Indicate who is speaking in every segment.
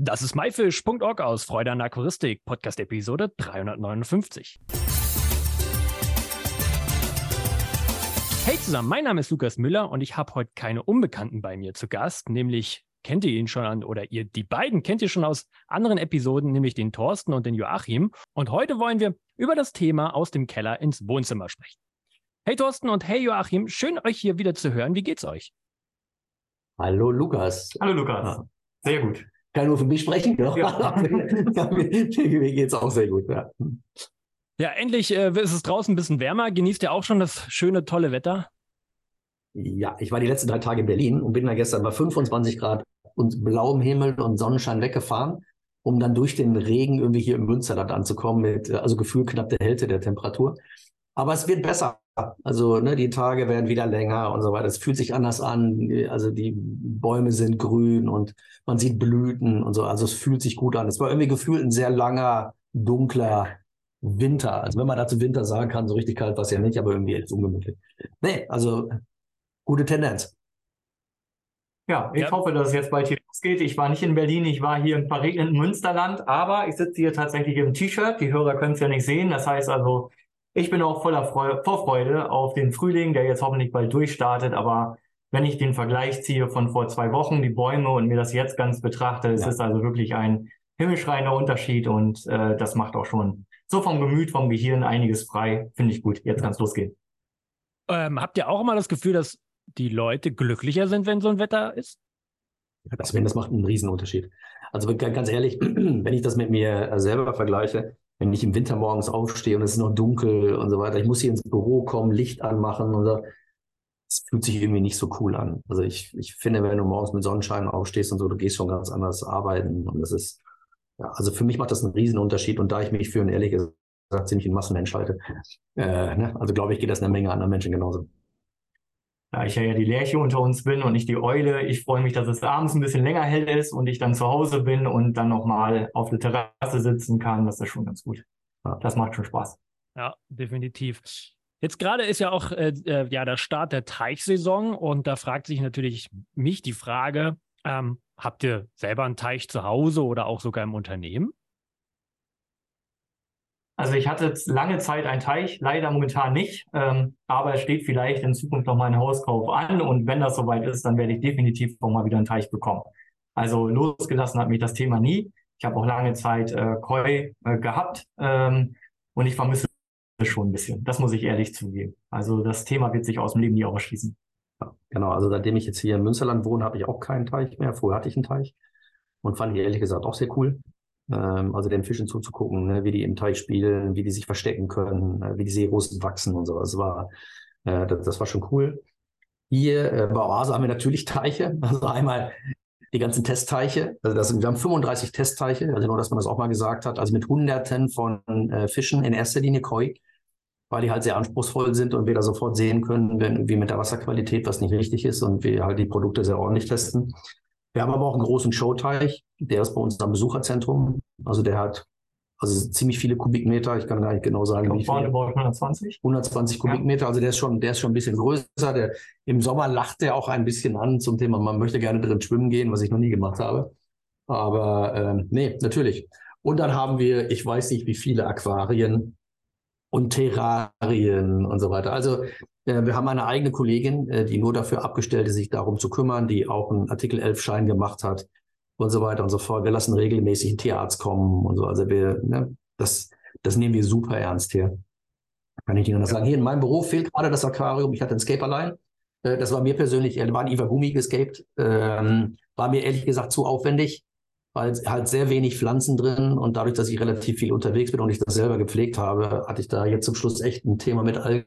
Speaker 1: Das ist myfish.org aus Freude an Aquaristik, Podcast Episode 359. Hey zusammen, mein Name ist Lukas Müller und ich habe heute keine Unbekannten bei mir zu Gast, nämlich kennt ihr ihn schon an oder ihr die beiden kennt ihr schon aus anderen Episoden, nämlich den Thorsten und den Joachim. Und heute wollen wir über das Thema aus dem Keller ins Wohnzimmer sprechen. Hey Thorsten und hey Joachim, schön euch hier wieder zu hören. Wie geht's euch?
Speaker 2: Hallo Lukas.
Speaker 3: Hallo Lukas. Sehr gut
Speaker 2: kann nur für mich sprechen. Ja. ja. mir geht es auch sehr gut. Ja,
Speaker 1: ja endlich äh, ist es draußen ein bisschen wärmer. Genießt ihr auch schon das schöne, tolle Wetter?
Speaker 2: Ja, ich war die letzten drei Tage in Berlin und bin da gestern bei 25 Grad und blauem Himmel und Sonnenschein weggefahren, um dann durch den Regen irgendwie hier im Münsterland anzukommen mit, äh, also gefühlt knapp der Hälfte der Temperatur. Aber es wird besser. Also ne, die Tage werden wieder länger und so weiter. Es fühlt sich anders an. Also die Bäume sind grün und man sieht Blüten und so. Also es fühlt sich gut an. Es war irgendwie gefühlt ein sehr langer, dunkler Winter. Also wenn man dazu Winter sagen kann, so richtig kalt war es ja nicht, aber irgendwie jetzt ungemütlich. Nee, also gute Tendenz.
Speaker 3: Ja, ich ja. hoffe, dass es jetzt bald hier losgeht. Ich war nicht in Berlin, ich war hier im verregneten Münsterland, aber ich sitze hier tatsächlich im T-Shirt. Die Hörer können es ja nicht sehen. Das heißt also, ich bin auch voller Freude, Vorfreude auf den Frühling, der jetzt hoffentlich bald durchstartet. Aber wenn ich den Vergleich ziehe von vor zwei Wochen, die Bäume und mir das jetzt ganz betrachte, ja. es ist also wirklich ein himmelschreiender Unterschied und äh, das macht auch schon so vom Gemüt, vom Gehirn einiges frei. Finde ich gut. Jetzt kann es losgehen.
Speaker 1: Ähm, habt ihr auch immer das Gefühl, dass die Leute glücklicher sind, wenn so ein Wetter ist?
Speaker 2: Das, das macht einen Riesenunterschied. Also ganz ehrlich, wenn ich das mit mir selber vergleiche, wenn ich im Winter morgens aufstehe und es ist noch dunkel und so weiter, ich muss hier ins Büro kommen, Licht anmachen und so. Es fühlt sich irgendwie nicht so cool an. Also ich, ich finde, wenn du morgens mit Sonnenschein aufstehst und so, du gehst schon ganz anders arbeiten und das ist, ja, also für mich macht das einen riesen Unterschied und da ich mich für einen ehrlich gesagt ziemlich ein Massenmensch halte, äh, ne? also glaube ich, geht das einer Menge anderer Menschen genauso.
Speaker 3: Da ich ja die Lerche unter uns bin und nicht die Eule, ich freue mich, dass es abends ein bisschen länger hell ist und ich dann zu Hause bin und dann nochmal auf der Terrasse sitzen kann. Das ist schon ganz gut. Das macht schon Spaß.
Speaker 1: Ja, definitiv. Jetzt gerade ist ja auch äh, äh, ja der Start der Teichsaison und da fragt sich natürlich mich die Frage, ähm, habt ihr selber einen Teich zu Hause oder auch sogar im Unternehmen?
Speaker 3: Also ich hatte lange Zeit einen Teich, leider momentan nicht, ähm, aber es steht vielleicht in Zukunft noch mein Hauskauf an und wenn das soweit ist, dann werde ich definitiv auch mal wieder einen Teich bekommen. Also losgelassen hat mich das Thema nie. Ich habe auch lange Zeit äh, Koi äh, gehabt ähm, und ich vermisse es schon ein bisschen. Das muss ich ehrlich zugeben. Also das Thema wird sich aus dem Leben nie ausschließen.
Speaker 2: Ja, genau, also seitdem ich jetzt hier in Münsterland wohne, habe ich auch keinen Teich mehr. Vorher hatte ich einen Teich und fand ich ehrlich gesagt auch sehr cool ähm, also den Fischen zuzugucken, ne, wie die im Teich spielen, wie die sich verstecken können, äh, wie die Seerosen wachsen und so. Das war, äh, das, das war schon cool. Hier äh, bei Oase haben wir natürlich Teiche, also einmal die ganzen Testteiche. Also das, wir haben 35 Testteiche, also nur, dass man das auch mal gesagt hat, also mit Hunderten von äh, Fischen, in erster Linie Koi, weil die halt sehr anspruchsvoll sind und wir da sofort sehen können, wenn, wie mit der Wasserqualität was nicht richtig ist und wir halt die Produkte sehr ordentlich testen. Wir haben aber auch einen großen Showteich, der ist bei uns am Besucherzentrum. Also der hat also ziemlich viele Kubikmeter. Ich kann gar nicht genau sagen,
Speaker 3: wie viel. 120?
Speaker 2: 120 Kubikmeter. Also der ist schon, der ist schon ein bisschen größer. Der, Im Sommer lacht der auch ein bisschen an zum Thema, man möchte gerne drin schwimmen gehen, was ich noch nie gemacht habe. Aber äh, nee, natürlich. Und dann haben wir, ich weiß nicht, wie viele Aquarien und Terrarien und so weiter. Also äh, wir haben eine eigene Kollegin, äh, die nur dafür abgestellt ist, sich darum zu kümmern, die auch einen Artikel 11 Schein gemacht hat und so weiter und so fort. Wir lassen regelmäßig einen Tierarzt kommen und so. Also wir, ne, das, das nehmen wir super ernst hier. Kann ich Ihnen das sagen? Hier in meinem Büro fehlt gerade das Aquarium. Ich hatte ein Escape allein. Äh, das war mir persönlich, war ein Iwagumi gescaped. Ähm, war mir ehrlich gesagt zu aufwendig, weil halt sehr wenig Pflanzen drin und dadurch, dass ich relativ viel unterwegs bin und ich das selber gepflegt habe, hatte ich da jetzt zum Schluss echt ein Thema mit Algen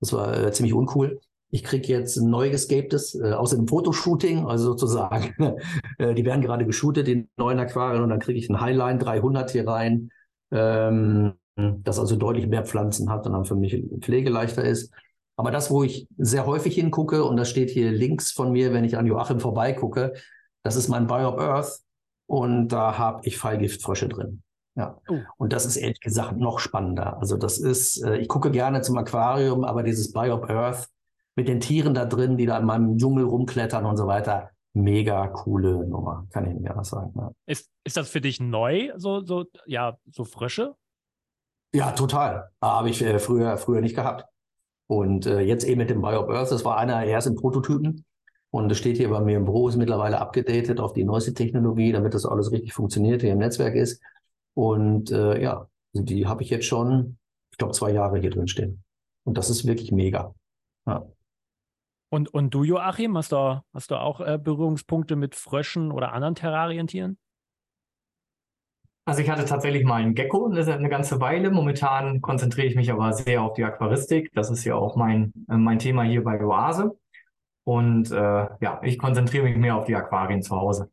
Speaker 2: das war äh, ziemlich uncool. Ich kriege jetzt ein neu gescaptes äh, aus dem Fotoshooting, also sozusagen, äh, die werden gerade geshootet, die neuen Aquarien, und dann kriege ich ein Highline 300 hier rein, ähm, das also deutlich mehr Pflanzen hat und dann für mich pflegeleichter ist. Aber das, wo ich sehr häufig hingucke, und das steht hier links von mir, wenn ich an Joachim vorbeigucke, das ist mein Biop Earth und da habe ich Fallgiftfrösche drin. Ja. Oh. Und das ist ehrlich gesagt noch spannender. Also das ist, äh, ich gucke gerne zum Aquarium, aber dieses Biop Earth mit den Tieren da drin, die da in meinem Dschungel rumklettern und so weiter, mega coole Nummer, kann ich nicht anders sagen. Ja.
Speaker 1: Ist, ist das für dich neu, so, so, ja, so frische?
Speaker 2: Ja, total. Habe ich äh, früher, früher nicht gehabt. Und äh, jetzt eben mit dem Biop Earth, das war einer der ersten Prototypen. Und es steht hier bei mir im Büro, ist mittlerweile abgedatet auf die neueste Technologie, damit das alles richtig funktioniert, hier im Netzwerk ist. Und äh, ja, die habe ich jetzt schon, ich glaube, zwei Jahre hier drin stehen. Und das ist wirklich mega. Ja.
Speaker 1: Und, und du, Joachim, hast du, hast du auch äh, Berührungspunkte mit Fröschen oder anderen Terrarientieren?
Speaker 3: Also ich hatte tatsächlich mal einen Gecko eine, eine, ganze Weile. Momentan konzentriere ich mich aber sehr auf die Aquaristik. Das ist ja auch mein, äh, mein Thema hier bei Oase. Und äh, ja, ich konzentriere mich mehr auf die Aquarien zu Hause.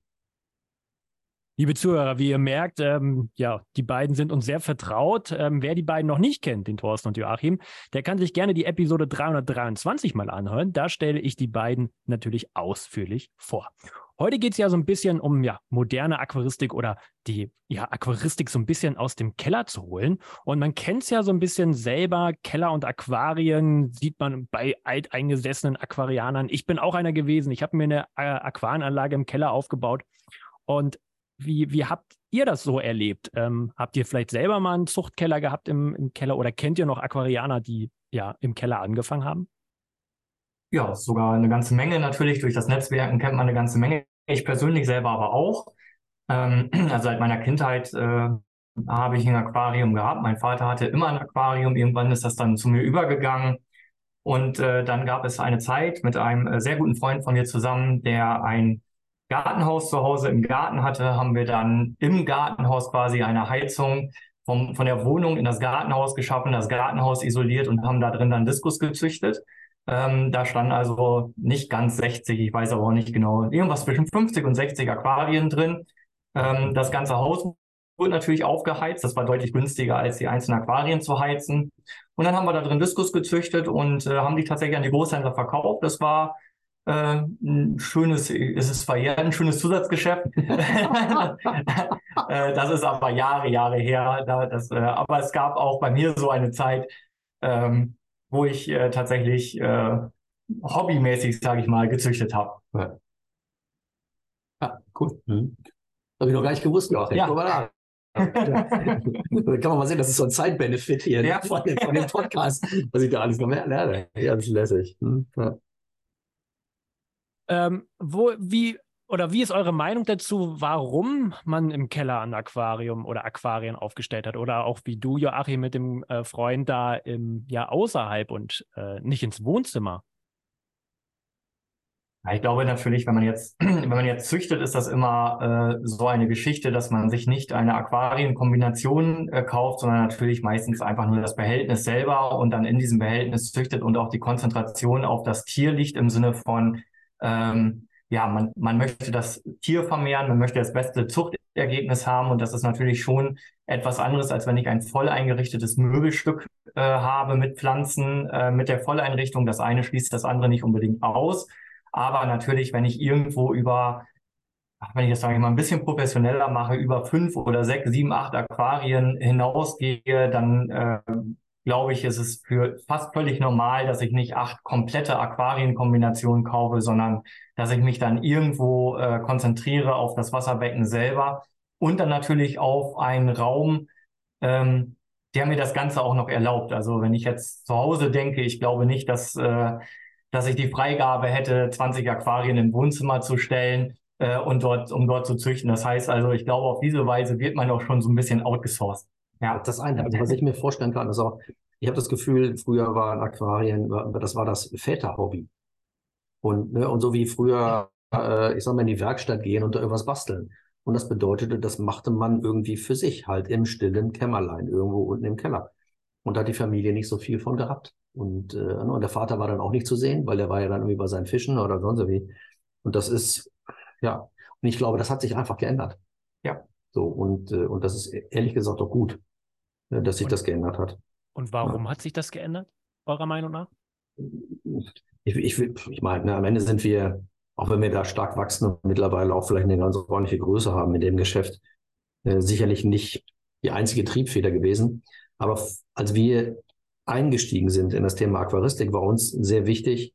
Speaker 1: Liebe Zuhörer, wie ihr merkt, ähm, ja, die beiden sind uns sehr vertraut. Ähm, wer die beiden noch nicht kennt, den Thorsten und Joachim, der kann sich gerne die Episode 323 mal anhören. Da stelle ich die beiden natürlich ausführlich vor. Heute geht es ja so ein bisschen um ja, moderne Aquaristik oder die ja, Aquaristik so ein bisschen aus dem Keller zu holen. Und man kennt es ja so ein bisschen selber, Keller und Aquarien sieht man bei alteingesessenen Aquarianern. Ich bin auch einer gewesen. Ich habe mir eine äh, Aquarienanlage im Keller aufgebaut. Und wie, wie habt ihr das so erlebt? Ähm, habt ihr vielleicht selber mal einen Zuchtkeller gehabt im, im Keller oder kennt ihr noch Aquarianer, die ja im Keller angefangen haben?
Speaker 3: Ja, sogar eine ganze Menge natürlich. Durch das Netzwerken kennt man eine ganze Menge. Ich persönlich selber aber auch. Ähm, also seit meiner Kindheit äh, habe ich ein Aquarium gehabt. Mein Vater hatte immer ein Aquarium. Irgendwann ist das dann zu mir übergegangen. Und äh, dann gab es eine Zeit mit einem äh, sehr guten Freund von mir zusammen, der ein Gartenhaus zu Hause im Garten hatte, haben wir dann im Gartenhaus quasi eine Heizung vom, von der Wohnung in das Gartenhaus geschaffen, das Gartenhaus isoliert und haben da drin dann Diskus gezüchtet. Ähm, da standen also nicht ganz 60, ich weiß aber auch nicht genau, irgendwas zwischen 50 und 60 Aquarien drin. Ähm, das ganze Haus wurde natürlich aufgeheizt. Das war deutlich günstiger, als die einzelnen Aquarien zu heizen. Und dann haben wir da drin Diskus gezüchtet und äh, haben die tatsächlich an die Großhändler verkauft. Das war äh, ein schönes, ist es verjährt, ein schönes Zusatzgeschäft. äh, das ist aber Jahre, Jahre her. Da, das, äh, aber es gab auch bei mir so eine Zeit, ähm, wo ich äh, tatsächlich äh, hobbymäßig, sage ich mal, gezüchtet habe.
Speaker 2: Ja. Ah, cool. Mhm. Habe ich noch gar nicht gewusst, Joachim. Ja. ja. da kann man mal sehen, das ist so ein Side-Benefit hier ne, ja. von, von, dem Podcast, was ich da alles noch mehr lerne. Ja, das ist lässig. Hm? Ja.
Speaker 1: Ähm, wo, wie, oder wie ist eure Meinung dazu, warum man im Keller ein Aquarium oder Aquarien aufgestellt hat? Oder auch wie du, Joachim, mit dem äh, Freund da im, ja außerhalb und äh, nicht ins Wohnzimmer?
Speaker 3: Ja, ich glaube natürlich, wenn man jetzt, wenn man jetzt züchtet, ist das immer äh, so eine Geschichte, dass man sich nicht eine Aquarienkombination äh, kauft, sondern natürlich meistens einfach nur das Behältnis selber und dann in diesem Behältnis züchtet und auch die Konzentration auf das Tier liegt im Sinne von ähm, ja, man, man möchte das Tier vermehren, man möchte das beste Zuchtergebnis haben und das ist natürlich schon etwas anderes, als wenn ich ein voll eingerichtetes Möbelstück äh, habe mit Pflanzen, äh, mit der Volleinrichtung. Das eine schließt das andere nicht unbedingt aus. Aber natürlich, wenn ich irgendwo über, wenn ich das sage ich mal ein bisschen professioneller mache, über fünf oder sechs, sieben, acht Aquarien hinausgehe, dann äh, glaube ich, ist es für fast völlig normal, dass ich nicht acht komplette Aquarienkombinationen kaufe, sondern dass ich mich dann irgendwo äh, konzentriere auf das Wasserbecken selber und dann natürlich auf einen Raum, ähm, der mir das Ganze auch noch erlaubt. Also wenn ich jetzt zu Hause denke, ich glaube nicht, dass, äh, dass ich die Freigabe hätte, 20 Aquarien im Wohnzimmer zu stellen äh, und dort, um dort zu züchten. Das heißt also, ich glaube, auf diese Weise wird man auch schon so ein bisschen outgesourced.
Speaker 2: Ja, das eine. Also was ich mir vorstellen kann, ist auch, ich habe das Gefühl, früher waren Aquarien, das war das Väterhobby. Und, ne, und so wie früher, äh, ich sag mal, in die Werkstatt gehen und da irgendwas basteln. Und das bedeutete, das machte man irgendwie für sich, halt im stillen Kämmerlein, irgendwo unten im Keller. Und da hat die Familie nicht so viel von gehabt. Und, äh, ne, und der Vater war dann auch nicht zu sehen, weil der war ja dann irgendwie bei seinen Fischen oder sonst wie. Und das ist, ja, und ich glaube, das hat sich einfach geändert. Ja. So, und, äh, und das ist ehrlich gesagt auch gut, dass sich und, das geändert hat.
Speaker 1: Und warum ja. hat sich das geändert, eurer Meinung nach?
Speaker 2: Ich, ich, ich meine, ne, am Ende sind wir, auch wenn wir da stark wachsen und mittlerweile auch vielleicht eine ganz ordentliche Größe haben in dem Geschäft, äh, sicherlich nicht die einzige Triebfeder gewesen. Aber als wir eingestiegen sind in das Thema Aquaristik, war uns sehr wichtig,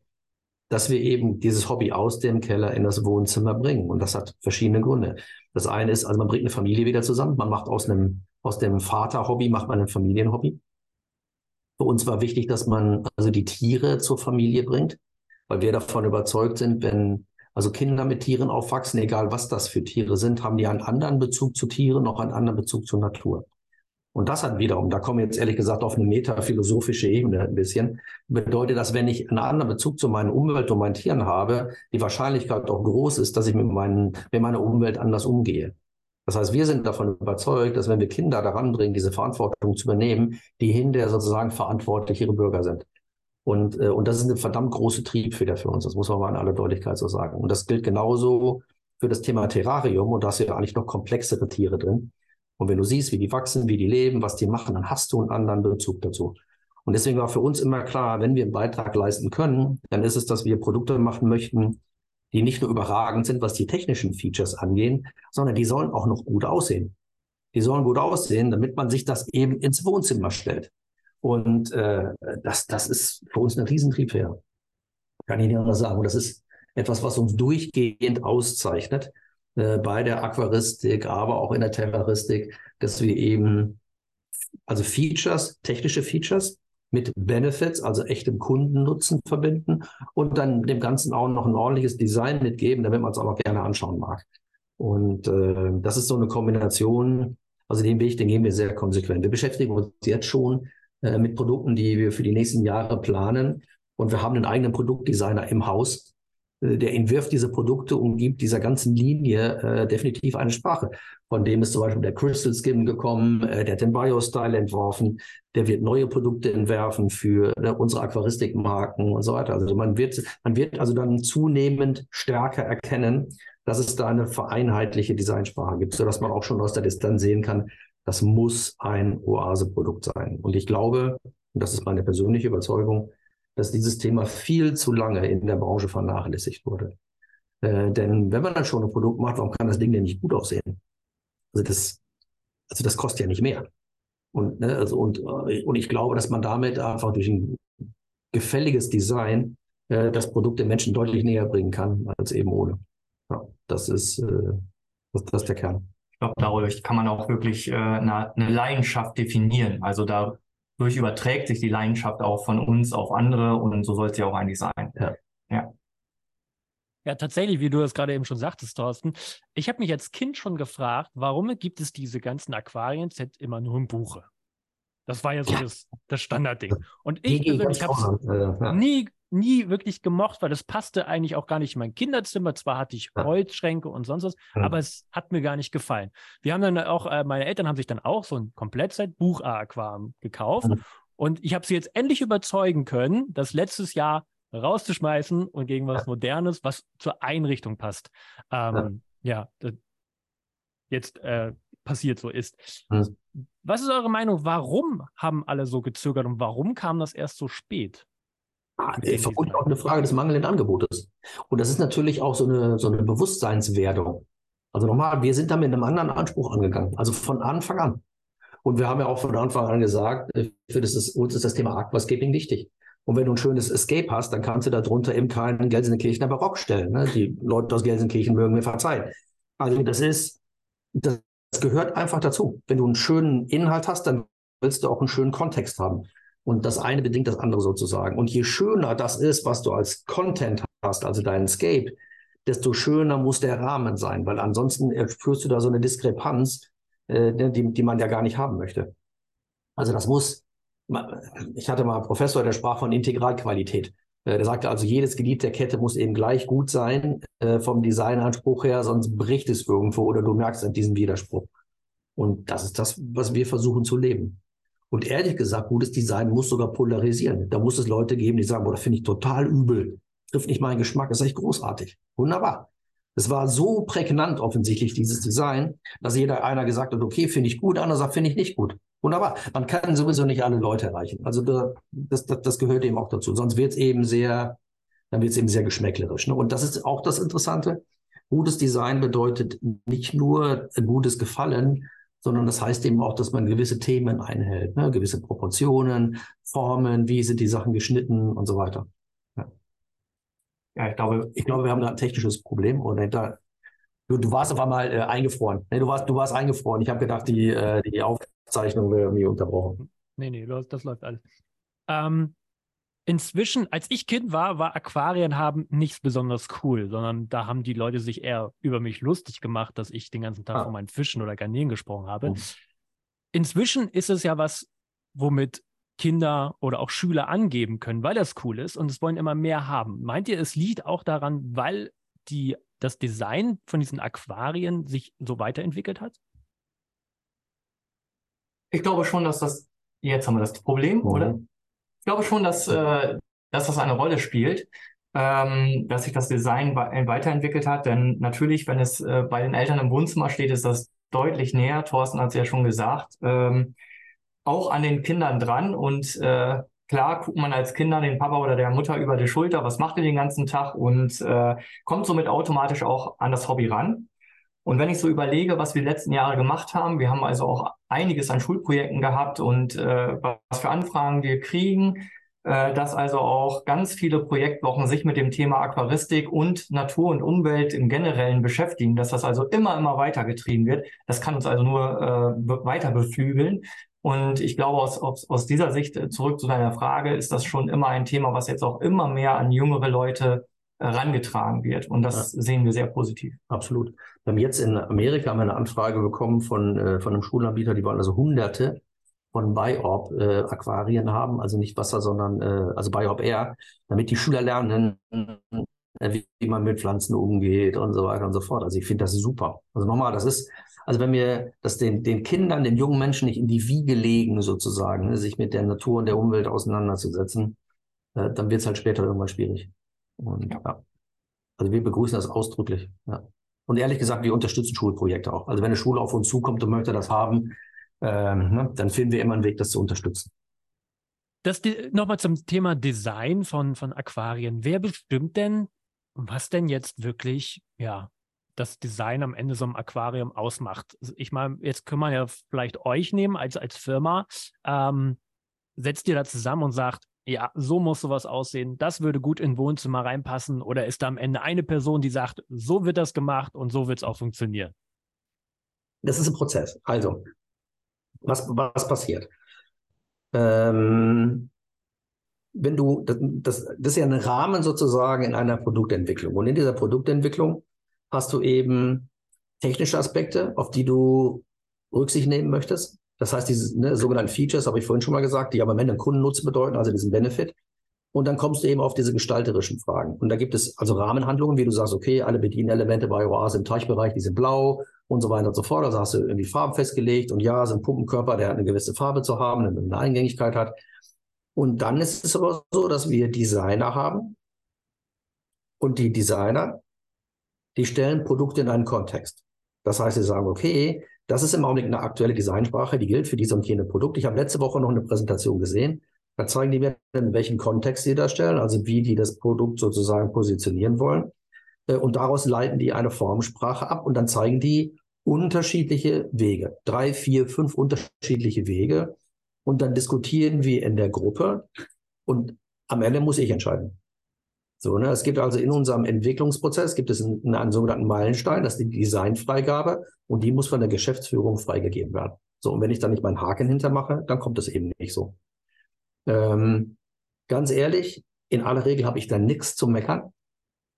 Speaker 2: dass wir eben dieses Hobby aus dem Keller in das Wohnzimmer bringen. Und das hat verschiedene Gründe. Das eine ist, also man bringt eine Familie wieder zusammen. Man macht aus einem, aus dem Vaterhobby macht man ein Familienhobby. Für uns war wichtig, dass man also die Tiere zur Familie bringt, weil wir davon überzeugt sind, wenn also Kinder mit Tieren aufwachsen, egal was das für Tiere sind, haben die einen anderen Bezug zu Tieren, auch einen anderen Bezug zur Natur. Und das hat wiederum, da kommen wir jetzt ehrlich gesagt auf eine metaphilosophische Ebene ein bisschen, bedeutet, dass wenn ich einen anderen Bezug zu meiner Umwelt und meinen Tieren habe, die Wahrscheinlichkeit auch groß ist, dass ich mit, meinen, mit meiner Umwelt anders umgehe. Das heißt, wir sind davon überzeugt, dass wenn wir Kinder daran bringen, diese Verantwortung zu übernehmen, die hinterher sozusagen verantwortlich ihre Bürger sind. Und, äh, und das ist eine verdammt große Triebfeder für uns. Das muss man mal in aller Deutlichkeit so sagen. Und das gilt genauso für das Thema Terrarium. Und da hast du ja eigentlich noch komplexere Tiere drin. Und wenn du siehst, wie die wachsen, wie die leben, was die machen, dann hast du einen anderen Bezug dazu. Und deswegen war für uns immer klar, wenn wir einen Beitrag leisten können, dann ist es, dass wir Produkte machen möchten, die nicht nur überragend sind, was die technischen Features angehen, sondern die sollen auch noch gut aussehen. Die sollen gut aussehen, damit man sich das eben ins Wohnzimmer stellt. Und äh, das, das ist für uns ein Riesentriebfeder. Kann ich nicht anders sagen. Und das ist etwas, was uns durchgehend auszeichnet. Äh, bei der Aquaristik, aber auch in der Terroristik, dass wir eben also Features, technische Features mit Benefits, also echtem Kundennutzen verbinden und dann dem Ganzen auch noch ein ordentliches Design mitgeben, damit man es auch noch gerne anschauen mag. Und äh, das ist so eine Kombination, also den Weg, den gehen wir sehr konsequent. Wir beschäftigen uns jetzt schon äh, mit Produkten, die wir für die nächsten Jahre planen. Und wir haben einen eigenen Produktdesigner im Haus, äh, der entwirft diese Produkte und gibt dieser ganzen Linie äh, definitiv eine Sprache. Von dem ist zum Beispiel der Crystal Skin gekommen, äh, der hat den Biostyle entworfen, der wird neue Produkte entwerfen für äh, unsere Aquaristikmarken und so weiter. Also man wird, man wird also dann zunehmend stärker erkennen, dass es da eine vereinheitliche Designsprache gibt, sodass man auch schon aus der Distanz sehen kann, das muss ein Oase-Produkt sein. Und ich glaube, und das ist meine persönliche Überzeugung, dass dieses Thema viel zu lange in der Branche vernachlässigt wurde. Äh, denn wenn man dann schon ein Produkt macht, warum kann das Ding denn nicht gut aussehen? Also das, also das kostet ja nicht mehr. Und, ne, also und, äh, und ich glaube, dass man damit einfach durch ein gefälliges Design äh, das Produkt den Menschen deutlich näher bringen kann, als eben ohne. Ja, das ist, äh, das, das ist der Kern.
Speaker 3: Ich glaube, dadurch kann man auch wirklich äh, eine, eine Leidenschaft definieren. Also da durch überträgt sich die Leidenschaft auch von uns auf andere und so soll es ja auch eigentlich sein. Ja. ja.
Speaker 1: Ja, tatsächlich, wie du das gerade eben schon sagtest, Thorsten. Ich habe mich als Kind schon gefragt, warum gibt es diese ganzen Aquarien-Set immer nur im Buche? Das war ja so ja. Das, das Standardding. Und ich persönlich habe es ja. nie nie wirklich gemocht, weil das passte eigentlich auch gar nicht in mein Kinderzimmer. Zwar hatte ich Holzschränke und sonst was, ja. aber es hat mir gar nicht gefallen. Wir haben dann auch, äh, meine Eltern haben sich dann auch so ein Komplettzeit Buch-Aquarium gekauft ja. und ich habe sie jetzt endlich überzeugen können, das letztes Jahr rauszuschmeißen und gegen was Modernes, was zur Einrichtung passt. Ähm, ja, ja jetzt äh, passiert so ist. Was ist eure Meinung? Warum haben alle so gezögert und warum kam das erst so spät?
Speaker 2: vermutlich auch eine Frage des mangelnden Angebotes. Und das ist natürlich auch so eine, so eine Bewusstseinswerdung. Also nochmal, wir sind da mit einem anderen Anspruch angegangen, also von Anfang an. Und wir haben ja auch von Anfang an gesagt, äh, für das ist, uns ist das Thema Aquascaping wichtig. Und wenn du ein schönes Escape hast, dann kannst du darunter eben keinen Gelsenkirchener Barock stellen. Ne? Die Leute aus Gelsenkirchen mögen mir verzeihen. Also das ist, das gehört einfach dazu. Wenn du einen schönen Inhalt hast, dann willst du auch einen schönen Kontext haben. Und das eine bedingt das andere sozusagen. Und je schöner das ist, was du als Content hast, also dein Escape, desto schöner muss der Rahmen sein, weil ansonsten spürst du da so eine Diskrepanz, äh, die, die man ja gar nicht haben möchte. Also das muss, ich hatte mal einen Professor, der sprach von Integralqualität. Äh, der sagte also, jedes Glied der Kette muss eben gleich gut sein äh, vom Designanspruch her, sonst bricht es irgendwo oder du merkst an diesem Widerspruch. Und das ist das, was wir versuchen zu leben. Und ehrlich gesagt, gutes Design muss sogar polarisieren. Da muss es Leute geben, die sagen, boah, das finde ich total übel. Trifft nicht meinen Geschmack, das ist echt großartig. Wunderbar. Es war so prägnant offensichtlich, dieses Design, dass jeder einer gesagt hat, okay, finde ich gut, einer sagt, finde ich nicht gut. Wunderbar. Man kann sowieso nicht alle Leute erreichen. Also da, das, das, das gehört eben auch dazu. Sonst wird es eben sehr, dann wird es eben sehr geschmäcklerisch. Ne? Und das ist auch das Interessante. Gutes Design bedeutet nicht nur gutes Gefallen, sondern das heißt eben auch, dass man gewisse Themen einhält, ne? gewisse Proportionen, Formen, wie sind die Sachen geschnitten und so weiter. Ja. Ich glaube, ich glaube, wir haben da ein technisches Problem und da, du, du warst auf einmal äh, eingefroren. Nee, du warst, du warst eingefroren. Ich habe gedacht, die, äh, die Aufzeichnung wäre irgendwie unterbrochen.
Speaker 1: Nee, nee, das läuft alles. Ähm, inzwischen, als ich Kind war, war Aquarien haben nichts besonders cool, sondern da haben die Leute sich eher über mich lustig gemacht, dass ich den ganzen Tag ah. von meinen Fischen oder Garnelen gesprochen habe. Oh. Inzwischen ist es ja was, womit Kinder oder auch Schüler angeben können, weil das cool ist und es wollen immer mehr haben. Meint ihr, es liegt auch daran, weil die, das Design von diesen Aquarien sich so weiterentwickelt hat?
Speaker 3: Ich glaube schon, dass das, jetzt haben wir das Problem, mhm. oder? Ich glaube schon, dass, äh, dass das eine Rolle spielt, ähm, dass sich das Design weiterentwickelt hat. Denn natürlich, wenn es äh, bei den Eltern im Wohnzimmer steht, ist das deutlich näher. Thorsten hat es ja schon gesagt. Ähm, auch an den Kindern dran und äh, klar guckt man als Kinder den Papa oder der Mutter über die Schulter, was macht ihr den ganzen Tag und äh, kommt somit automatisch auch an das Hobby ran. Und wenn ich so überlege, was wir die letzten Jahre gemacht haben, wir haben also auch einiges an Schulprojekten gehabt und äh, was für Anfragen wir kriegen, äh, dass also auch ganz viele Projektwochen sich mit dem Thema Aquaristik und Natur und Umwelt im Generellen beschäftigen, dass das also immer, immer weiter getrieben wird. Das kann uns also nur äh, weiter beflügeln. Und ich glaube, aus, aus, aus dieser Sicht äh, zurück zu deiner Frage, ist das schon immer ein Thema, was jetzt auch immer mehr an jüngere Leute herangetragen wird. Und das ja. sehen wir sehr positiv.
Speaker 2: Absolut. Wir haben jetzt in Amerika eine Anfrage bekommen von, äh, von einem Schulanbieter, die wollen also hunderte von Biorb äh, Aquarien haben, also nicht Wasser, sondern äh, also Biorb Air, damit die Schüler lernen, äh, wie, wie man mit Pflanzen umgeht und so weiter und so fort. Also ich finde das super. Also nochmal, das ist, also wenn wir das den, den Kindern, den jungen Menschen nicht in die Wiege legen, sozusagen, ne, sich mit der Natur und der Umwelt auseinanderzusetzen, äh, dann wird es halt später irgendwann schwierig. Und ja. ja. Also wir begrüßen das ausdrücklich. Ja. Und ehrlich gesagt, wir unterstützen Schulprojekte auch. Also wenn eine Schule auf uns zukommt und möchte das haben, ähm, ne, dann finden wir immer einen Weg, das zu unterstützen.
Speaker 1: Das nochmal zum Thema Design von, von Aquarien. Wer bestimmt denn, was denn jetzt wirklich, ja, das Design am Ende so einem Aquarium ausmacht? Also ich meine, jetzt können wir ja vielleicht euch nehmen als, als Firma. Ähm, setzt ihr da zusammen und sagt, ja, so muss sowas aussehen, das würde gut in Wohnzimmer reinpassen oder ist da am Ende eine Person, die sagt, so wird das gemacht und so wird es auch funktionieren?
Speaker 2: Das ist ein Prozess. Also, was, was passiert? Ähm, wenn du, das, das, das ist ja ein Rahmen sozusagen in einer Produktentwicklung. Und in dieser Produktentwicklung hast du eben technische Aspekte, auf die du Rücksicht nehmen möchtest. Das heißt, diese ne, sogenannten Features, habe ich vorhin schon mal gesagt, die aber am Ende einen Kundennutzen bedeuten, also diesen Benefit. Und dann kommst du eben auf diese gestalterischen Fragen. Und da gibt es also Rahmenhandlungen, wie du sagst, okay, alle Bedienelemente bei OA sind im Teichbereich, die sind blau und so weiter und so fort. Also hast du irgendwie Farben festgelegt und ja, sind Pumpenkörper, der eine gewisse Farbe zu haben, eine Eingängigkeit hat. Und dann ist es aber so, dass wir Designer haben. Und die Designer, die stellen Produkte in einen Kontext. Das heißt, sie sagen, okay, das ist im Augenblick eine aktuelle Designsprache, die gilt für diese und jene Produkte. Ich habe letzte Woche noch eine Präsentation gesehen. Da zeigen die mir, in welchen Kontext sie darstellen, also wie die das Produkt sozusagen positionieren wollen. Äh, und daraus leiten die eine Formsprache ab und dann zeigen die unterschiedliche Wege. Drei, vier, fünf unterschiedliche Wege. Und dann diskutieren wir in der Gruppe und am Ende muss ich entscheiden. So, ne? Es gibt also in unserem Entwicklungsprozess gibt es einen, einen sogenannten Meilenstein, das ist die Designfreigabe und die muss von der Geschäftsführung freigegeben werden. So, und wenn ich da nicht meinen Haken hintermache, dann kommt es eben nicht so. Ähm, ganz ehrlich, in aller Regel habe ich da nichts zu meckern.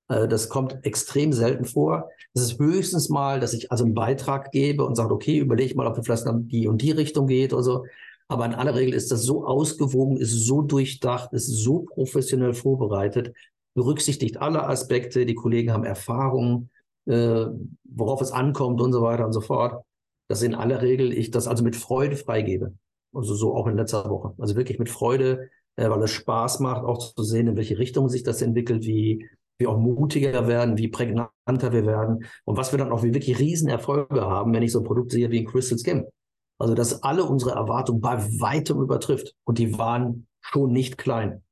Speaker 2: Äh, das kommt extrem selten vor. Es ist höchstens mal, dass ich also einen Beitrag gebe und sage, okay, überlege mal, ob wir vielleicht in die und die Richtung geht oder so. Aber in aller Regel ist das so ausgewogen, ist so durchdacht, ist so professionell vorbereitet, berücksichtigt alle Aspekte, die Kollegen haben Erfahrung, äh, worauf es ankommt und so weiter und so fort, dass in aller Regel ich das also mit Freude freigebe. Also so auch in letzter Woche. Also wirklich mit Freude, äh, weil es Spaß macht, auch zu sehen, in welche Richtung sich das entwickelt, wie wir auch mutiger werden, wie prägnanter wir werden und was wir dann auch wie wirklich Riesenerfolge haben, wenn ich so ein Produkt sehe wie ein Crystal Skim. Also, dass alle unsere Erwartungen bei weitem übertrifft und die waren schon nicht klein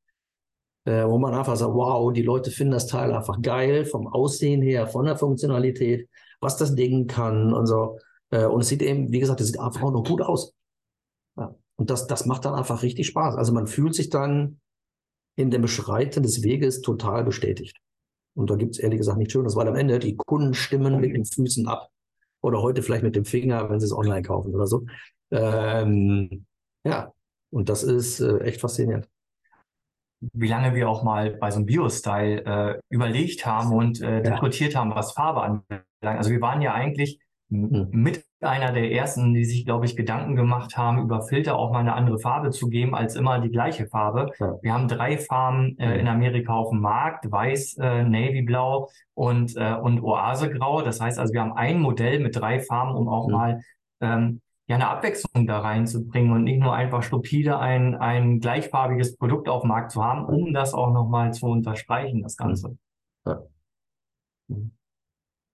Speaker 2: äh, wo man einfach sagt, wow, die Leute finden das Teil einfach geil, vom Aussehen her, von der Funktionalität, was das Ding kann und so. Äh, und es sieht eben, wie gesagt, es sieht einfach auch noch gut aus. Ja. Und das, das macht dann einfach richtig Spaß. Also man fühlt sich dann in dem Beschreiten des Weges total bestätigt. Und da gibt es ehrlich gesagt nichts Schönes, weil am Ende die Kunden stimmen mit den Füßen ab. Oder heute vielleicht mit dem Finger, wenn sie es online kaufen oder so. Ähm, ja, und das ist äh, echt faszinierend.
Speaker 3: Wie lange wir auch mal bei so einem Bio-Style äh, überlegt haben und äh, diskutiert haben, was Farbe anbelangt. Also wir waren ja eigentlich hm. mit einer der ersten, die sich, glaube ich, Gedanken gemacht haben, über Filter auch mal eine andere Farbe zu geben, als immer die gleiche Farbe. Ja. Wir haben drei Farben äh, in Amerika auf dem Markt, weiß, äh, Navyblau und, äh, und Oasegrau. Das heißt also, wir haben ein Modell mit drei Farben, um auch ja. mal ähm, ja eine Abwechslung da reinzubringen und nicht nur einfach stupide ein, ein gleichfarbiges Produkt auf dem Markt zu haben, um das auch nochmal zu unterstreichen, das Ganze. Ja.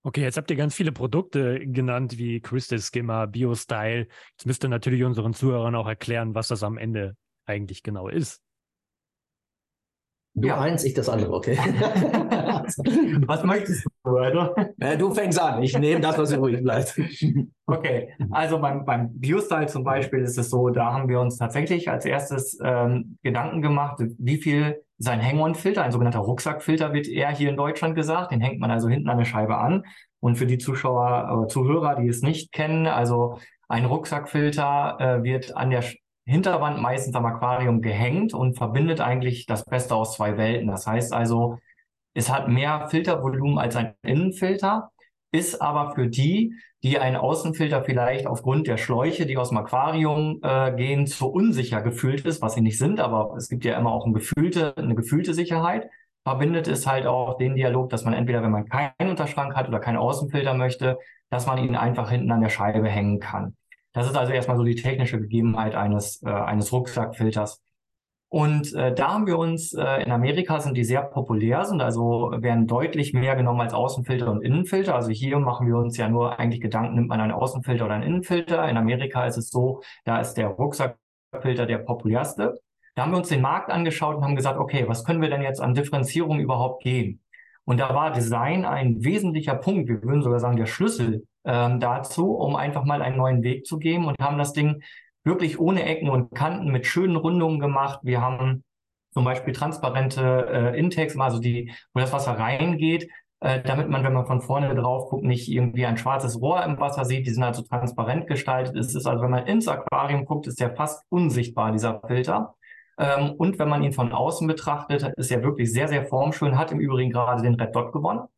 Speaker 1: Okay, jetzt habt ihr ganz viele Produkte genannt, wie Crystal Skimmer, BioStyle. Jetzt müsst ihr natürlich unseren Zuhörern auch erklären, was das am Ende eigentlich genau ist.
Speaker 2: Du ja. eins, ich das andere, okay?
Speaker 3: was möchtest du, oder?
Speaker 2: Äh, du fängst an, ich nehme das, was übrig bleibt.
Speaker 3: okay, also beim, beim BioStyle zum Beispiel ist es so, da haben wir uns tatsächlich als erstes ähm, Gedanken gemacht, wie viel sein Hang-on-Filter, ein sogenannter Rucksackfilter wird eher hier in Deutschland gesagt. Den hängt man also hinten an der Scheibe an. Und für die Zuschauer, äh, Zuhörer, die es nicht kennen, also ein Rucksackfilter äh, wird an der Hinterwand meistens am Aquarium gehängt und verbindet eigentlich das Beste aus zwei Welten. Das heißt also, es hat mehr Filtervolumen als ein Innenfilter, ist aber für die, die einen Außenfilter vielleicht aufgrund der Schläuche, die aus dem Aquarium äh, gehen, zu unsicher gefühlt ist, was sie nicht sind, aber es gibt ja immer auch ein gefühlte, eine gefühlte Sicherheit. Verbindet es halt auch den Dialog, dass man entweder, wenn man keinen Unterschrank hat oder keinen Außenfilter möchte, dass man ihn einfach hinten an der Scheibe hängen kann. Das ist also erstmal so die technische Gegebenheit eines, äh, eines Rucksackfilters. Und äh, da haben wir uns, äh, in Amerika sind die sehr populär, sind also werden deutlich mehr genommen als Außenfilter und Innenfilter. Also hier machen wir uns ja nur eigentlich Gedanken, nimmt man einen Außenfilter oder einen Innenfilter. In Amerika ist es so, da ist der Rucksackfilter der populärste. Da haben wir uns den Markt angeschaut und haben gesagt, okay, was können wir denn jetzt an Differenzierung überhaupt geben? Und da war Design ein wesentlicher Punkt, wir würden sogar sagen der Schlüssel ähm, dazu, um einfach mal einen neuen Weg zu geben und haben das Ding wirklich ohne Ecken und Kanten mit schönen Rundungen gemacht. Wir haben zum Beispiel transparente äh, Intakes, also die, wo das Wasser reingeht, äh, damit man, wenn man von vorne drauf guckt, nicht irgendwie ein schwarzes Rohr im Wasser sieht. Die sind also transparent gestaltet. Es ist also, wenn man ins Aquarium guckt, ist der fast unsichtbar, dieser Filter. Ähm, und wenn man ihn von außen betrachtet, ist er wirklich sehr, sehr formschön, hat im Übrigen gerade den Red Dot gewonnen.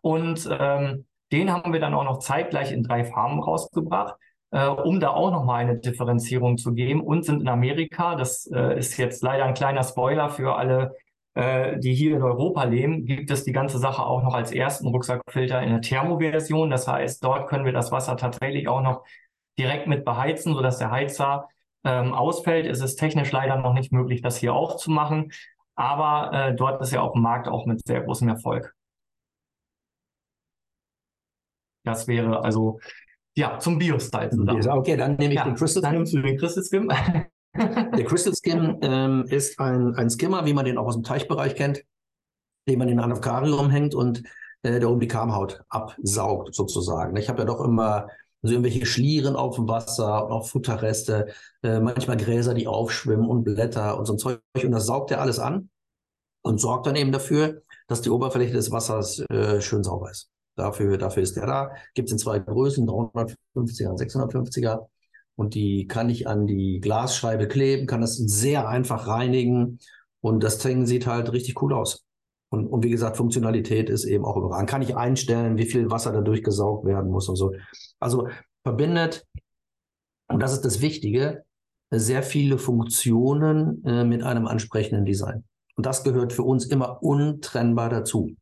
Speaker 3: Und ähm, den haben wir dann auch noch zeitgleich in drei Farben rausgebracht um da auch nochmal eine Differenzierung zu geben und sind in Amerika, das äh, ist jetzt leider ein kleiner Spoiler für alle, äh, die hier in Europa leben, gibt es die ganze Sache auch noch als ersten Rucksackfilter in der Thermoversion. Das heißt, dort können wir das Wasser tatsächlich auch noch direkt mit beheizen, sodass der Heizer ähm, ausfällt. Es ist technisch leider noch nicht möglich, das hier auch zu machen. Aber äh, dort ist ja auf dem Markt auch mit sehr großem Erfolg. Das wäre also ja, zum Bio-Style.
Speaker 2: Okay, dann nehme ich ja, den Crystal
Speaker 3: Skim. Dann nimmst du den Crystal Skim.
Speaker 2: Der Crystal Skim ähm, ist ein, ein Skimmer, wie man den auch aus dem Teichbereich kennt, den man in ein Aquarium hängt und äh, der um die Kamhaut absaugt, sozusagen. Ich habe ja doch immer so irgendwelche Schlieren auf dem Wasser und auch Futterreste, äh, manchmal Gräser, die aufschwimmen und Blätter und so ein Zeug. Und das saugt er alles an und sorgt dann eben dafür, dass die Oberfläche des Wassers äh, schön sauber ist. Dafür, dafür ist der da. Gibt es in zwei Größen, 350er und 650er. Und die kann ich an die Glasscheibe kleben, kann das sehr einfach reinigen. Und das Ding sieht halt richtig cool aus. Und, und wie gesagt, Funktionalität ist eben auch überragend. Kann ich einstellen, wie viel Wasser da durchgesaugt werden muss und so. Also verbindet, und das ist das Wichtige, sehr viele Funktionen äh, mit einem ansprechenden Design. Und das gehört für uns immer untrennbar dazu.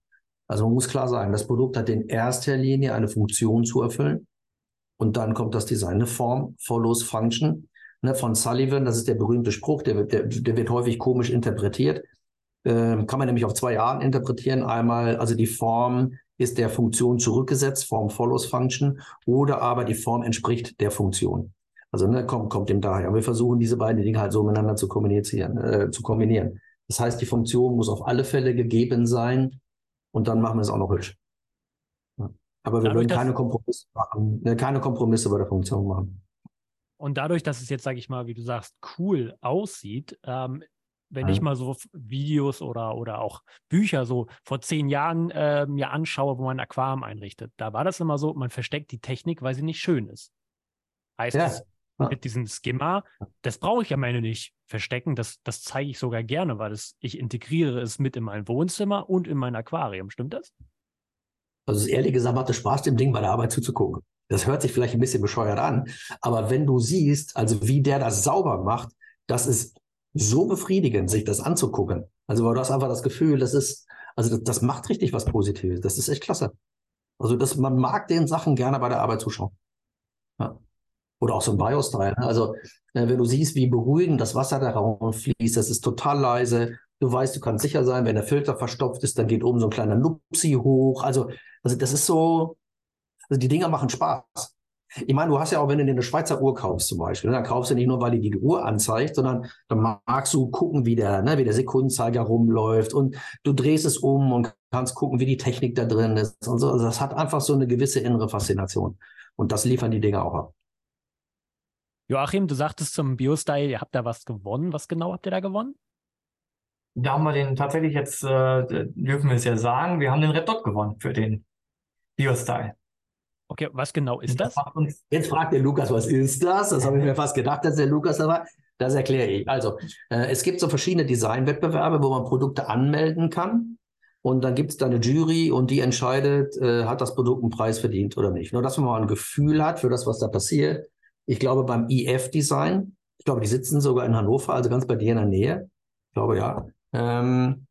Speaker 2: Also man muss klar sagen, das Produkt hat in erster Linie eine Funktion zu erfüllen. Und dann kommt das Design, eine Form, follows Function. Ne, von Sullivan, das ist der berühmte Spruch, der, der, der wird häufig komisch interpretiert. Ähm, kann man nämlich auf zwei Arten interpretieren. Einmal, also die Form ist der Funktion zurückgesetzt, Form follows Function, oder aber die Form entspricht der Funktion. Also ne, kommt, kommt dem daher. Wir versuchen diese beiden Dinge halt so miteinander zu kommunizieren, äh, zu kombinieren. Das heißt, die Funktion muss auf alle Fälle gegeben sein und dann machen wir es auch noch hübsch. Ja. Aber wir dadurch, wollen keine Kompromisse machen, ne, keine Kompromisse bei der Funktion machen.
Speaker 1: Und dadurch, dass es jetzt, sage ich mal, wie du sagst, cool aussieht, ähm, wenn ja. ich mal so Videos oder, oder auch Bücher so vor zehn Jahren äh, mir anschaue, wo man ein Aquarium einrichtet, da war das immer so, man versteckt die Technik, weil sie nicht schön ist. Heißt ja. es, mit diesem Skimmer, das brauche ich am Ende nicht verstecken, das, das zeige ich sogar gerne, weil das, ich integriere es mit in mein Wohnzimmer und in mein Aquarium. Stimmt das?
Speaker 2: Also ehrlich gesagt macht es Spaß, dem Ding bei der Arbeit zuzugucken. Das hört sich vielleicht ein bisschen bescheuert an, aber wenn du siehst, also wie der das sauber macht, das ist so befriedigend, sich das anzugucken. Also du hast einfach das Gefühl, das ist, also das, das macht richtig was Positives. Das ist echt klasse. Also das, man mag den Sachen gerne bei der Arbeit zuschauen. Ja. Oder auch so ein Biostyle. Ne? Also äh, wenn du siehst, wie beruhigend das Wasser da rausfließt, das ist total leise. Du weißt, du kannst sicher sein, wenn der Filter verstopft ist, dann geht oben so ein kleiner Nupsi hoch. Also, also das ist so, also die Dinger machen Spaß. Ich meine, du hast ja auch, wenn du dir eine Schweizer Uhr kaufst zum Beispiel, ne, dann kaufst du nicht nur, weil die die Uhr anzeigt, sondern dann magst du gucken, wie der, ne, wie der Sekundenzeiger rumläuft und du drehst es um und kannst gucken, wie die Technik da drin ist und so. Also das hat einfach so eine gewisse innere Faszination. Und das liefern die Dinger auch ab.
Speaker 1: Joachim, du sagtest zum Biostyle, ihr habt da was gewonnen. Was genau habt ihr da gewonnen?
Speaker 3: Da haben wir den tatsächlich jetzt, äh, dürfen wir es ja sagen, wir haben den Red Dot gewonnen für den Biostyle.
Speaker 1: Okay, was genau ist das?
Speaker 2: Jetzt fragt der Lukas, was ist das? Das habe ich mir fast gedacht, dass der Lukas da war. Das erkläre ich. Also, äh, es gibt so verschiedene Designwettbewerbe, wo man Produkte anmelden kann. Und dann gibt es da eine Jury und die entscheidet, äh, hat das Produkt einen Preis verdient oder nicht. Nur, dass man mal ein Gefühl hat für das, was da passiert. Ich glaube, beim IF-Design, ich glaube, die sitzen sogar in Hannover, also ganz bei dir in der Nähe. Ich glaube, ja. Ähm,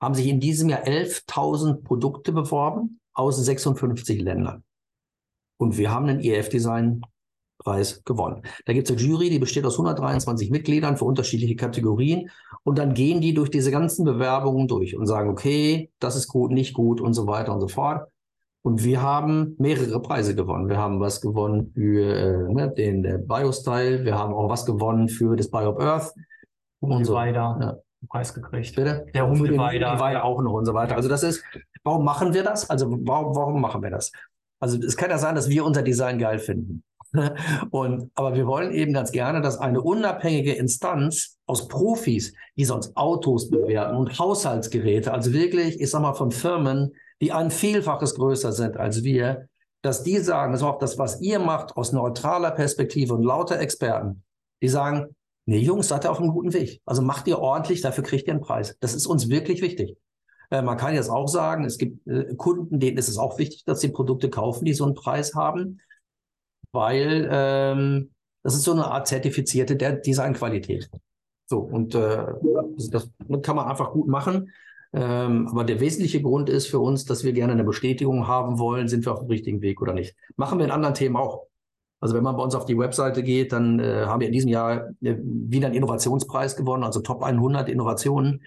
Speaker 2: haben sich in diesem Jahr 11.000 Produkte beworben aus 56 Ländern. Und wir haben den EF-Design-Preis gewonnen. Da gibt es eine Jury, die besteht aus 123 Mitgliedern für unterschiedliche Kategorien. Und dann gehen die durch diese ganzen Bewerbungen durch und sagen, okay, das ist gut, nicht gut und so weiter und so fort. Und wir haben mehrere Preise gewonnen. Wir haben was gewonnen für äh, ne, den der Biostyle. Wir haben auch was gewonnen für das Bio Earth.
Speaker 3: Und so weiter. Ja. Preis gekriegt.
Speaker 2: Bitte? Der Hummelweider auch noch und so weiter. Also das ist, warum machen wir das? Also warum, warum machen wir das? Also es kann ja sein, dass wir unser Design geil finden. Und, aber wir wollen eben ganz gerne, dass eine unabhängige Instanz aus Profis, die sonst Autos bewerten und Haushaltsgeräte, also wirklich, ich sag mal, von Firmen, die ein Vielfaches größer sind als wir, dass die sagen, das ist auch das, was ihr macht, aus neutraler Perspektive und lauter Experten, die sagen, nee, Jungs, seid ihr auf einem guten Weg. Also macht ihr ordentlich, dafür kriegt ihr einen Preis. Das ist uns wirklich wichtig. Äh, man kann jetzt auch sagen, es gibt äh, Kunden, denen ist es auch wichtig, dass sie Produkte kaufen, die so einen Preis haben, weil ähm, das ist so eine Art zertifizierte Designqualität. So, und äh, das, das kann man einfach gut machen. Ähm, aber der wesentliche Grund ist für uns, dass wir gerne eine Bestätigung haben wollen, sind wir auf dem richtigen Weg oder nicht. Machen wir in anderen Themen auch. Also wenn man bei uns auf die Webseite geht, dann äh, haben wir in diesem Jahr äh, wieder einen Innovationspreis gewonnen, also Top 100 Innovationen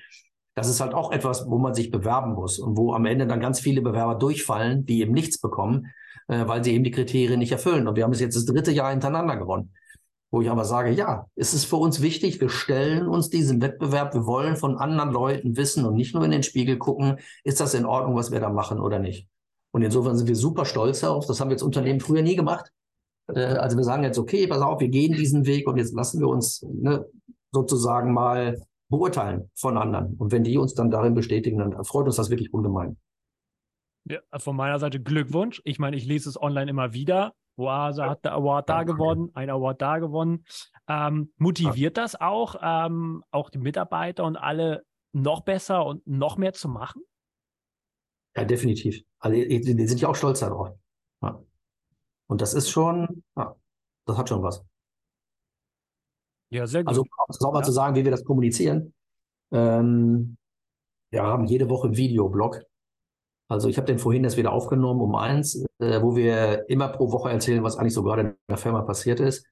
Speaker 2: das ist halt auch etwas, wo man sich bewerben muss und wo am Ende dann ganz viele Bewerber durchfallen, die eben nichts bekommen, äh, weil sie eben die Kriterien nicht erfüllen. Und wir haben es jetzt das dritte Jahr hintereinander gewonnen. Wo ich aber sage, ja, es ist für uns wichtig, wir stellen uns diesen Wettbewerb, wir wollen von anderen Leuten wissen und nicht nur in den Spiegel gucken, ist das in Ordnung, was wir da machen oder nicht. Und insofern sind wir super stolz darauf. Das haben wir als Unternehmen früher nie gemacht. Äh, also wir sagen jetzt, okay, pass auf, wir gehen diesen Weg und jetzt lassen wir uns ne, sozusagen mal beurteilen von anderen. Und wenn die uns dann darin bestätigen, dann freut uns das wirklich ungemein.
Speaker 1: Ja, von meiner Seite Glückwunsch. Ich meine, ich lese es online immer wieder. Oase hat der Award da gewonnen, ein Award da gewonnen. Ähm, motiviert das auch, ähm, auch die Mitarbeiter und alle noch besser und noch mehr zu machen?
Speaker 2: Ja, definitiv. Also die, sind ja auch stolz darauf. Ja. Und das ist schon, ja, das hat schon was. Ja, sehr gut. Also, um auch mal ja. zu sagen, wie wir das kommunizieren. Ähm, wir haben jede Woche einen Videoblog. Also ich habe den vorhin erst wieder aufgenommen um eins, äh, wo wir immer pro Woche erzählen, was eigentlich so gerade in der Firma passiert ist.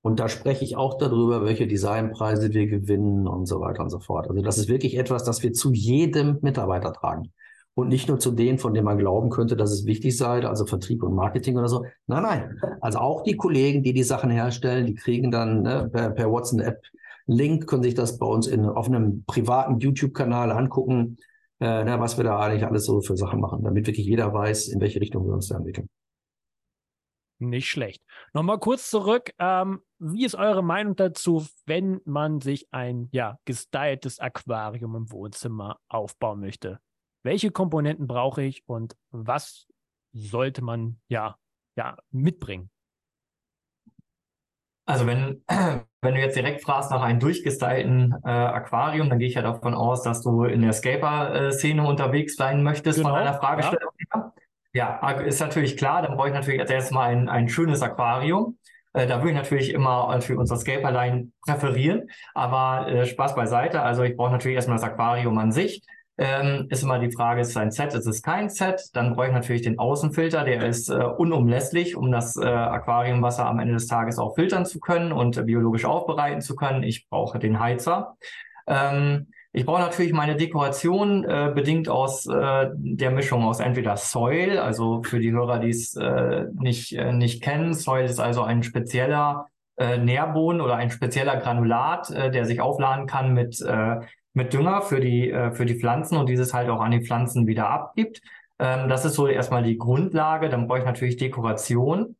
Speaker 2: Und da spreche ich auch darüber, welche Designpreise wir gewinnen und so weiter und so fort. Also das ist wirklich etwas, das wir zu jedem Mitarbeiter tragen und nicht nur zu denen, von denen man glauben könnte, dass es wichtig sei, also Vertrieb und Marketing oder so. Nein, nein. Also auch die Kollegen, die die Sachen herstellen, die kriegen dann ne, per, per WhatsApp Link, können sich das bei uns in, auf einem privaten YouTube-Kanal angucken, äh, ne, was wir da eigentlich alles so für Sachen machen, damit wirklich jeder weiß, in welche Richtung wir uns da entwickeln.
Speaker 1: Nicht schlecht. Nochmal kurz zurück. Ähm, wie ist eure Meinung dazu, wenn man sich ein ja, gestyltes Aquarium im Wohnzimmer aufbauen möchte? Welche Komponenten brauche ich und was sollte man ja, ja mitbringen?
Speaker 3: Also wenn, wenn du jetzt direkt fragst nach einem durchgestylten äh, Aquarium, dann gehe ich ja davon aus, dass du in der Scaper-Szene unterwegs sein möchtest genau, von einer Fragestellung. Ja. ja, ist natürlich klar, dann brauche ich natürlich als erstes mal ein, ein schönes Aquarium. Äh, da würde ich natürlich immer für unser Scaperline präferieren, aber äh, Spaß beiseite. Also ich brauche natürlich erstmal das Aquarium an sich ähm, ist immer die Frage, ist es ein Set, ist es kein Set? Dann brauche ich natürlich den Außenfilter, der ist äh, unumlässlich, um das äh, Aquariumwasser am Ende des Tages auch filtern zu können und äh, biologisch aufbereiten zu können. Ich brauche den Heizer. Ähm, ich brauche natürlich meine Dekoration, äh, bedingt aus äh, der Mischung aus entweder Soil, also für die Hörer, die es äh, nicht, nicht kennen. Soil ist also ein spezieller äh, Nährboden oder ein spezieller Granulat, der sich aufladen kann mit mit Dünger für die, äh, für die Pflanzen und dieses halt auch an die Pflanzen wieder abgibt. Ähm, das ist so erstmal die Grundlage. Dann brauche ich natürlich Dekoration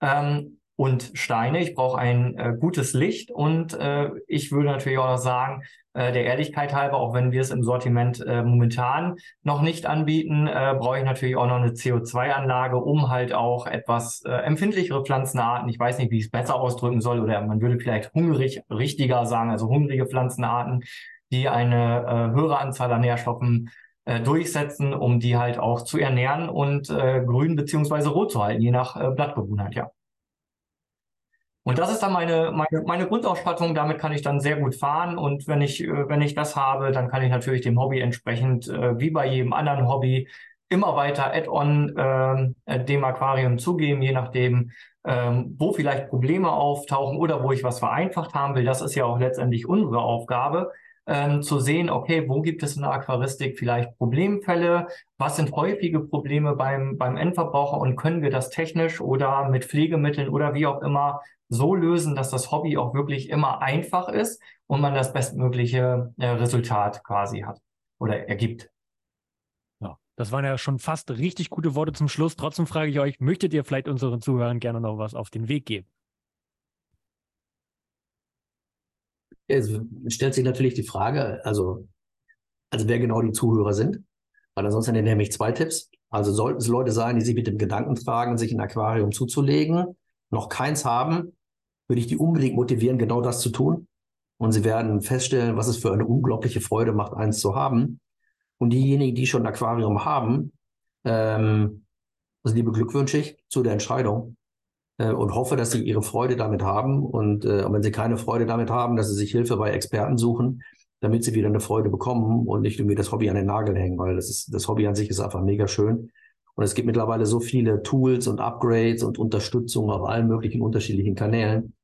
Speaker 3: ähm, und Steine. Ich brauche ein äh, gutes Licht und äh, ich würde natürlich auch noch sagen, äh, der Ehrlichkeit halber, auch wenn wir es im Sortiment äh, momentan noch nicht anbieten, äh, brauche ich natürlich auch noch eine CO2-Anlage, um halt auch etwas empfindlichere Pflanzenarten, ich weiß nicht, wie ich es besser ausdrücken soll, oder man würde vielleicht hungrig richtiger sagen, also hungrige Pflanzenarten, die eine äh, höhere Anzahl an Nährstoffen äh, durchsetzen, um die halt auch zu ernähren und äh, grün beziehungsweise rot zu halten, je nach äh, Blattbewohnheit, ja. Und das ist dann meine, meine, meine Grundausstattung. Damit kann ich dann sehr gut fahren. Und wenn ich, äh, wenn ich das habe, dann kann ich natürlich dem Hobby entsprechend, äh, wie bei jedem anderen Hobby, immer weiter Add-on äh, dem Aquarium zugeben, je nachdem, ähm, wo vielleicht Probleme auftauchen oder wo ich was vereinfacht haben will. Das ist ja auch letztendlich unsere Aufgabe, ähm, zu sehen, okay, wo gibt es in der Aquaristik vielleicht Problemfälle, was sind häufige Probleme beim, beim Endverbraucher und können wir das technisch oder mit Pflegemitteln oder wie auch immer so lösen, dass das Hobby auch wirklich immer einfach ist und man das bestmögliche äh, Resultat quasi hat oder ergibt.
Speaker 1: Ja, das waren ja schon fast richtig gute Worte zum Schluss. Trotzdem frage ich euch, möchtet ihr vielleicht unseren Zuhörern gerne noch was auf den Weg geben?
Speaker 2: Es stellt sich natürlich die Frage, also, also wer genau die Zuhörer sind, weil ansonsten hätte ich zwei Tipps. Also sollten es Leute sein, die sich mit dem Gedanken tragen, sich ein Aquarium zuzulegen, noch keins haben, würde ich die unbedingt motivieren, genau das zu tun. Und sie werden feststellen, was es für eine unglaubliche Freude macht, eins zu haben. Und diejenigen, die schon ein Aquarium haben, ähm, also liebe Glückwünsche zu der Entscheidung äh, und hoffe, dass sie ihre Freude damit haben. Und äh, wenn sie keine Freude damit haben, dass sie sich Hilfe bei Experten suchen, damit sie wieder eine Freude bekommen und nicht irgendwie das Hobby an den Nagel hängen, weil das ist, das Hobby an sich ist einfach mega schön. Und es gibt mittlerweile so viele Tools und Upgrades und Unterstützung auf allen möglichen unterschiedlichen Kanälen,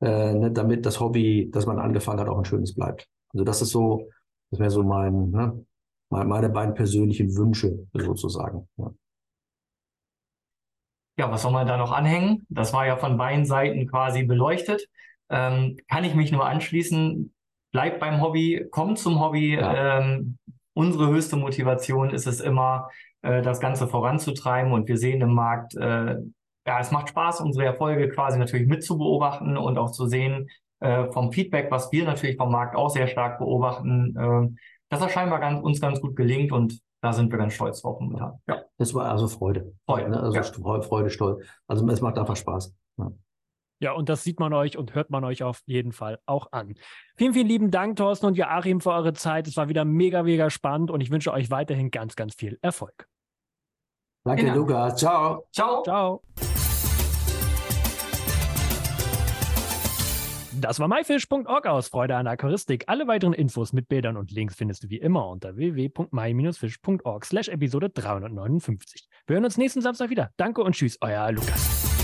Speaker 2: äh, ne, damit das Hobby, das man angefangen hat, auch ein schönes bleibt. Also das ist so, das wäre so mein, ne, meine beiden persönlichen Wünsche sozusagen. Ja.
Speaker 3: Ja, was soll man da noch anhängen? Das war ja von beiden Seiten quasi beleuchtet. Ähm, kann ich mich nur anschließen. Bleibt beim Hobby, kommt zum Hobby. Ja. Ähm, unsere höchste Motivation ist es immer, äh, das Ganze voranzutreiben. Und wir sehen im Markt, äh, ja, es macht Spaß, unsere Erfolge quasi natürlich mitzubeobachten und auch zu sehen äh, vom Feedback, was wir natürlich vom Markt auch sehr stark beobachten, äh, dass das scheinbar ganz, uns ganz gut gelingt. Und da sind wir ganz stolz drauf momentan.
Speaker 2: Ja. Das war also Freude. Freude, ne? Also ja. Freude, Stolz. Also es macht einfach Spaß.
Speaker 1: Ja. Ja, und das sieht man euch und hört man euch auf jeden Fall auch an. Vielen, vielen lieben Dank, Thorsten und Joachim, für eure Zeit. Es war wieder mega, mega spannend und ich wünsche euch weiterhin ganz, ganz viel Erfolg.
Speaker 2: Danke. Lukas. Ciao.
Speaker 1: Ciao. Ciao. Das war myfish.org aus Freude an Aquaristik. Alle weiteren Infos mit Bildern und Links findest du wie immer unter www.my-fish.org slash Episode 359. Wir hören uns nächsten Samstag wieder. Danke und tschüss, euer Lukas.